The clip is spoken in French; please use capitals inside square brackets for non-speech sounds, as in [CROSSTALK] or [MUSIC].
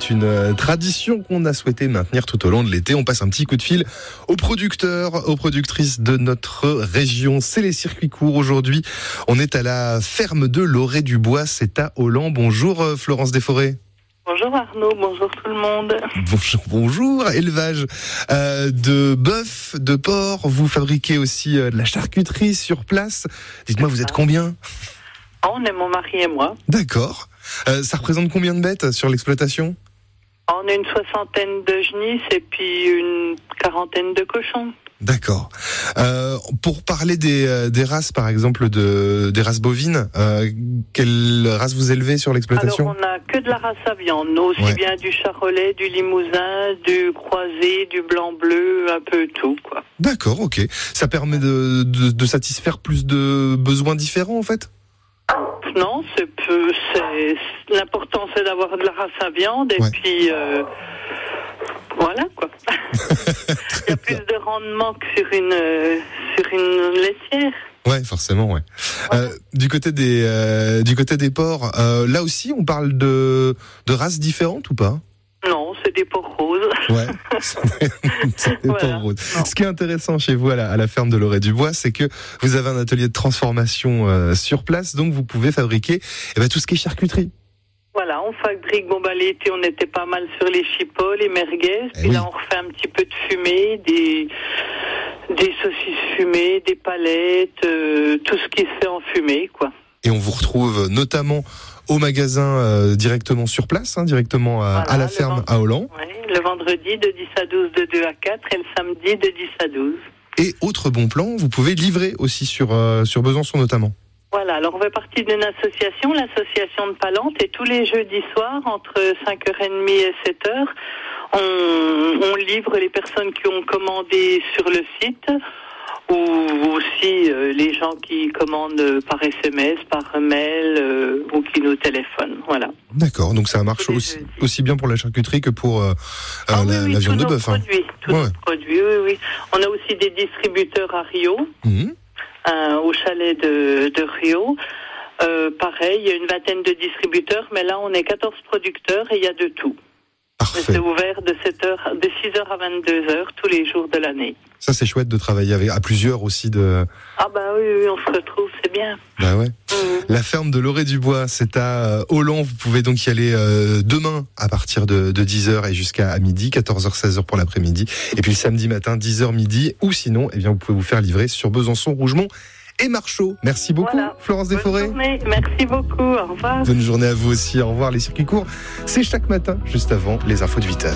c'est une euh, tradition qu'on a souhaité maintenir tout au long de l'été. On passe un petit coup de fil aux producteurs, aux productrices de notre région. C'est les circuits courts aujourd'hui. On est à la ferme de Loré du Bois, c'est à Holland. Bonjour euh, Florence Desforêts. Bonjour Arnaud, bonjour tout le monde. Bonjour, bonjour. Élevage euh, de bœuf, de porc. Vous fabriquez aussi euh, de la charcuterie sur place. Dites-moi, vous êtes combien? Ah, On est mon mari et moi. D'accord. Euh, ça représente combien de bêtes sur l'exploitation? On a une soixantaine de genisses et puis une quarantaine de cochons. D'accord. Euh, pour parler des, euh, des races, par exemple, de, des races bovines, euh, quelle race vous élevez sur Alors l'exploitation on n'a que de la race à viande, aussi Ouais. bien du charolais, du limousin, du croisé, du blanc bleu, un peu tout quoi. D'accord, ok. Ça permet de, de, de satisfaire plus de besoins différents, en fait? Non, c'est peu, c'est l'important c'est d'avoir de la race à viande et Ouais. puis euh, voilà quoi. [LAUGHS] Il y a plus de rendement que sur une euh, sur une laitière. Ouais, forcément, ouais. Euh, du côté des euh, du côté des porcs, euh, là aussi, on parle de de races différentes ou pas? C'est des porcs roses. Ouais. [LAUGHS] C'est des Voilà. porcs roses. Non. Ce qui est intéressant chez vous à la, à la ferme de Loré du Bois, c'est que vous avez un atelier de transformation euh, sur place, donc vous pouvez fabriquer eh ben, tout ce qui est charcuterie. Voilà, on fabrique, bon bah l'été on était pas mal sur les chipots, les merguez, Eh puis oui. là on refait un petit peu de fumée, des, des saucisses fumées, des palettes, euh, tout ce qui se fait en fumée quoi. Et on vous retrouve notamment au magasin euh, directement sur place, hein, directement à, Voilà, à la ferme à Holland. Ouais, le vendredi de 10 à 12 de 2 à 4 et le samedi de 10 à 12. Et autre bon plan, vous pouvez livrer aussi sur, euh, sur Besançon notamment. Voilà, alors on fait partie d'une association, l'association de Palante, et tous les jeudis soirs, entre 5h30 et 7h, on, on livre les personnes qui ont commandé sur le site, ou aussi euh, les gens qui commandent par SMS, par mail, euh, ou qui nous téléphonent. Voilà. D'accord, donc ça marche aussi, aussi bien pour la charcuterie que pour euh, Ah euh, oui, la, oui, la viande de bœuf. hein. Produits, Ouais. oui, oui. On a aussi des distributeurs à Rio. Mhm. euh, au chalet de, de Rio. Euh, pareil, il y a une vingtaine de distributeurs, mais là on est 14 producteurs et il y a de tout. Parfait. C'est ouvert de 7h, de 6h à 22h tous les jours de l'année. Ça c'est chouette de travailler avec, à plusieurs aussi de. Ah bah oui, oui, on se retrouve, c'est bien. Bah ouais. Mhm. La ferme de Loré du Bois, c'est à euh, Holland. Vous pouvez donc y aller euh, demain à partir de, de 10h et jusqu'à midi, 14h, 16h pour l'après-midi. Et puis le samedi matin, 10h midi. Ou sinon, eh bien, vous pouvez vous faire livrer sur Besançon, Rougemont et Marchaux. Merci beaucoup, Voilà. Florence Bonne Desforêts. journée, merci beaucoup, au revoir. Bonne journée à vous aussi. Au revoir. Les circuits courts, c'est chaque matin, juste avant les infos de 8h.